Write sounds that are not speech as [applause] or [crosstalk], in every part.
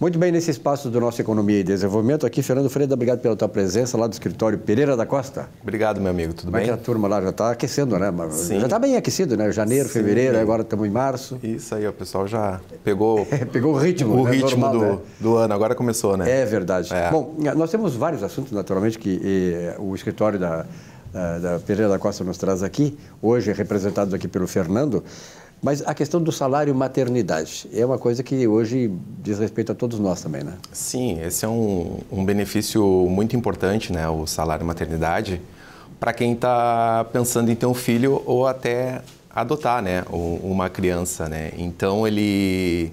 Muito bem, nesse espaço do nosso Economia e Desenvolvimento, aqui, Fernando Freire, obrigado pela tua presença lá do escritório Pereira da Costa. Obrigado, meu amigo, tudo bem? Como é que a turma lá já está aquecendo, né? Sim. Já está bem aquecido, né? Janeiro, Sim. fevereiro, agora estamos em março. Isso aí, o pessoal já pegou... [laughs] pegou o ritmo, O né? ritmo Normal, do, né? do ano, agora começou, né? É verdade. É. Bom, nós temos vários assuntos, naturalmente, que eh, o escritório da, da, da Pereira da Costa nos traz aqui, hoje representados aqui pelo Fernando, mas a questão do salário maternidade é uma coisa que hoje diz respeito a todos nós também, né? Sim, esse é um, um benefício muito importante, né? O salário maternidade, para quem está pensando em ter um filho ou até adotar, né? Uma criança, né? Então, ele,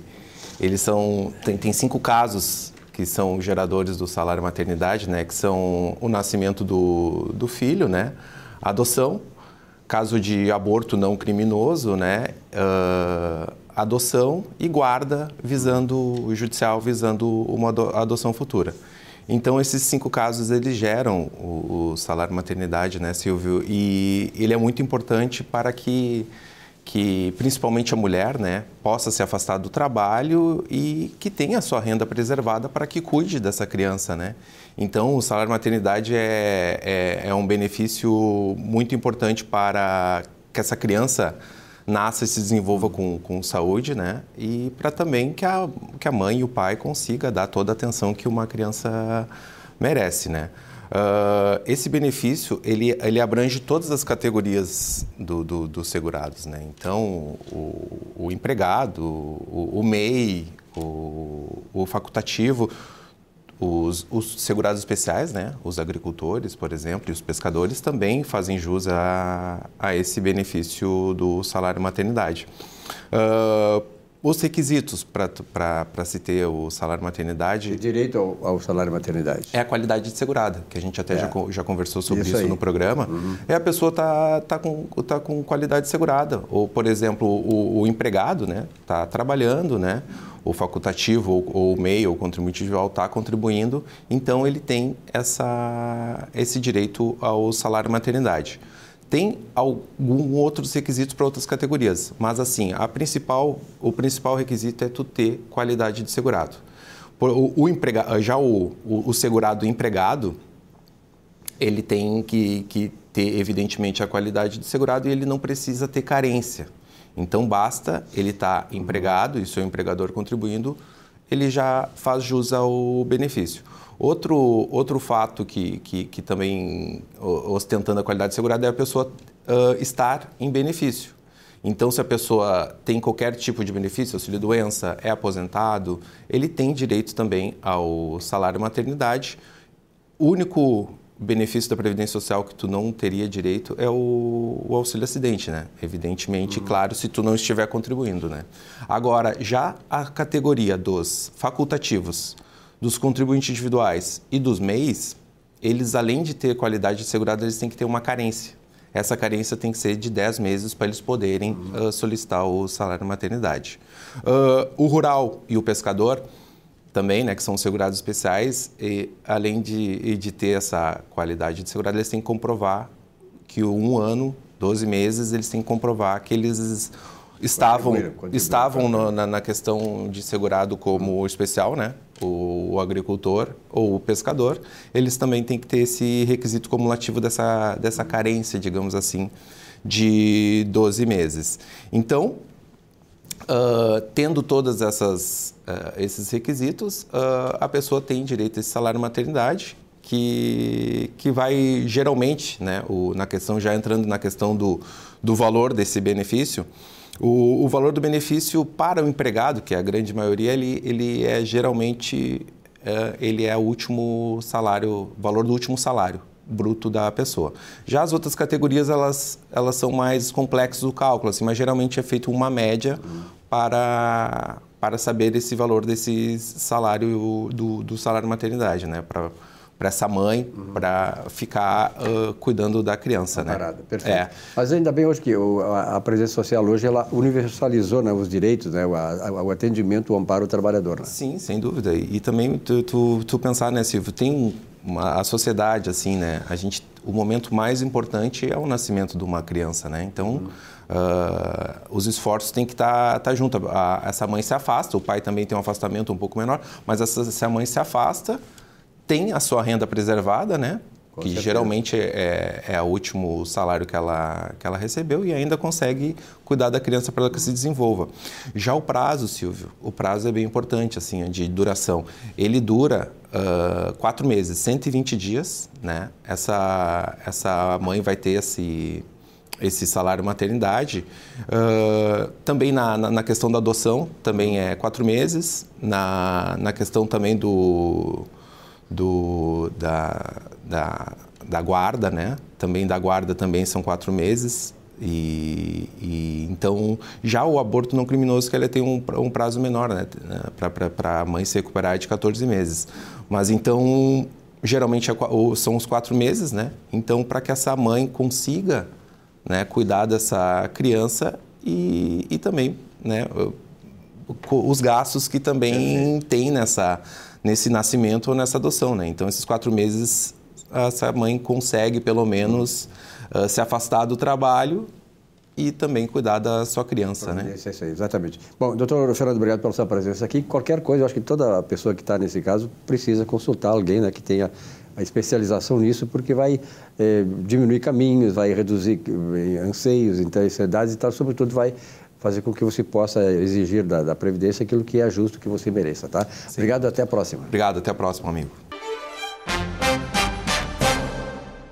eles são... Tem, tem cinco casos que são geradores do salário maternidade, né? Que são o nascimento do, do filho, né? A adoção, caso de aborto não criminoso, né? Uh, adoção e guarda visando o judicial visando uma adoção futura. Então esses cinco casos eles geram o, o salário maternidade, né, Silvio? E ele é muito importante para que que principalmente a mulher, né, possa se afastar do trabalho e que tenha a sua renda preservada para que cuide dessa criança, né? Então, o salário maternidade é, é, é um benefício muito importante para que essa criança nasça e se desenvolva com, com saúde, né? E para também que a, que a mãe e o pai consiga dar toda a atenção que uma criança merece, né? Uh, esse benefício ele, ele abrange todas as categorias dos do, do segurados, né? Então, o, o empregado, o, o MEI, o, o facultativo, os, os, segurados especiais, né? Os agricultores, por exemplo, e os pescadores também fazem jus a, a esse benefício do salário maternidade. Uh, os requisitos para se ter o salário maternidade. O direito ao, ao, salário maternidade. É a qualidade de segurada, que a gente até é. já, já conversou sobre isso, isso no programa. Uhum. É a pessoa tá, tá, com, tá com qualidade segurada. Ou, por exemplo, o, o empregado né, está trabalhando, né? o facultativo ou, o MEI ou o contribuinte individual está contribuindo, então ele tem essa, esse direito ao salário maternidade. Tem alguns outros requisitos para outras categorias, mas assim, a principal, o principal requisito é tu ter qualidade de segurado. O, o emprega, já o, o, o, segurado empregado, ele tem que, que ter, evidentemente, a qualidade de segurado e ele não precisa ter carência. Então, basta ele estar tá empregado e seu empregador contribuindo, ele já faz jus ao benefício. Outro, outro fato que, que, que também, ostentando a qualidade segurada, é a pessoa uh, estar em benefício. Então, se a pessoa tem qualquer tipo de benefício, auxílio doença, é aposentado, ele tem direito também ao salário maternidade. O único benefício da Previdência Social que tu não teria direito é o, o auxílio acidente, né? Evidentemente, uhum. claro, se tu não estiver contribuindo, né? Agora, já a categoria dos facultativos, dos contribuintes individuais e dos MEIs, eles, além de ter qualidade de segurado, eles têm que ter uma carência. Essa carência tem que ser de 10 meses para eles poderem uhum. uh, solicitar o salário maternidade. Uh, o rural e o pescador também, né, que são segurados especiais, e além de, de ter essa qualidade de segurado, eles têm que comprovar que um ano, 12 meses, eles têm que comprovar que eles estavam, estavam no, na, na, questão de segurado como especial, né? O, o, agricultor ou o pescador, eles também têm que ter esse requisito cumulativo dessa, dessa carência, digamos assim, de 12 meses. Então, uh, tendo todos uh, esses requisitos, uh, a pessoa tem direito a esse salário maternidade, que, que vai geralmente, né, o, na questão, já entrando na questão do, do valor desse benefício, o, o, valor do benefício para o empregado, que é a grande maioria, ele, ele é geralmente é, ele é o último salário, valor do último salário bruto da pessoa. Já as outras categorias elas, elas são mais complexas o cálculo, assim, mas geralmente é feito uma média para, para saber esse valor desse salário do, do salário maternidade, né? Para para essa mãe, uhum. para ficar uh, cuidando da criança, né? Parada, perfeito. É. Mas ainda bem hoje que o, a, a, presença social hoje ela universalizou né, os direitos, né, o, a, o atendimento, o amparo ao trabalhador. Né? Sim, sem dúvida. E, também tu, tu, tu, pensar, né, Silvio, tem uma a sociedade assim, né? A gente o momento mais importante é o nascimento de uma criança, né? Então, uhum. uh, os esforços têm que estar tá, tá junto. A, essa mãe se afasta, o pai também tem um afastamento um pouco menor, mas essa, essa mãe se afasta, tem a sua renda preservada, né? Com que certeza. geralmente é, é, é, o último salário que ela, que ela recebeu e ainda consegue cuidar da criança para que se desenvolva. Já o prazo, Silvio, o prazo é bem importante, assim, de duração. Ele dura uh, quatro meses, 120 dias, né? Essa, essa mãe vai ter esse, esse salário maternidade. Uh, também na, na, na, questão da adoção, também é quatro meses. Na, na questão também do, do, da, da, da guarda, né? Também da guarda também são quatro meses. E, e, então já o aborto não criminoso que ele tem um, um prazo menor né, para a mãe se recuperar de 14 meses mas então geralmente é, são os quatro meses né então para que essa mãe consiga né, cuidar dessa criança e, e também né, os gastos que também tem nessa nesse nascimento ou nessa adoção né então esses quatro meses essa mãe consegue, pelo menos, uh, se afastar do trabalho e também cuidar da sua criança, né? Isso, isso aí, exatamente. Bom, doutor Fernando, obrigado pela sua presença aqui. Qualquer coisa, eu acho que toda pessoa que está nesse caso precisa consultar alguém né, que tenha a especialização nisso, porque vai é, diminuir caminhos, vai reduzir eh, anseios, ansiedades e tal, sobretudo vai fazer com que você possa exigir da, da Previdência aquilo que é justo que você mereça, tá? Sim. Obrigado, até a próxima. Obrigado, até a próxima, amigo.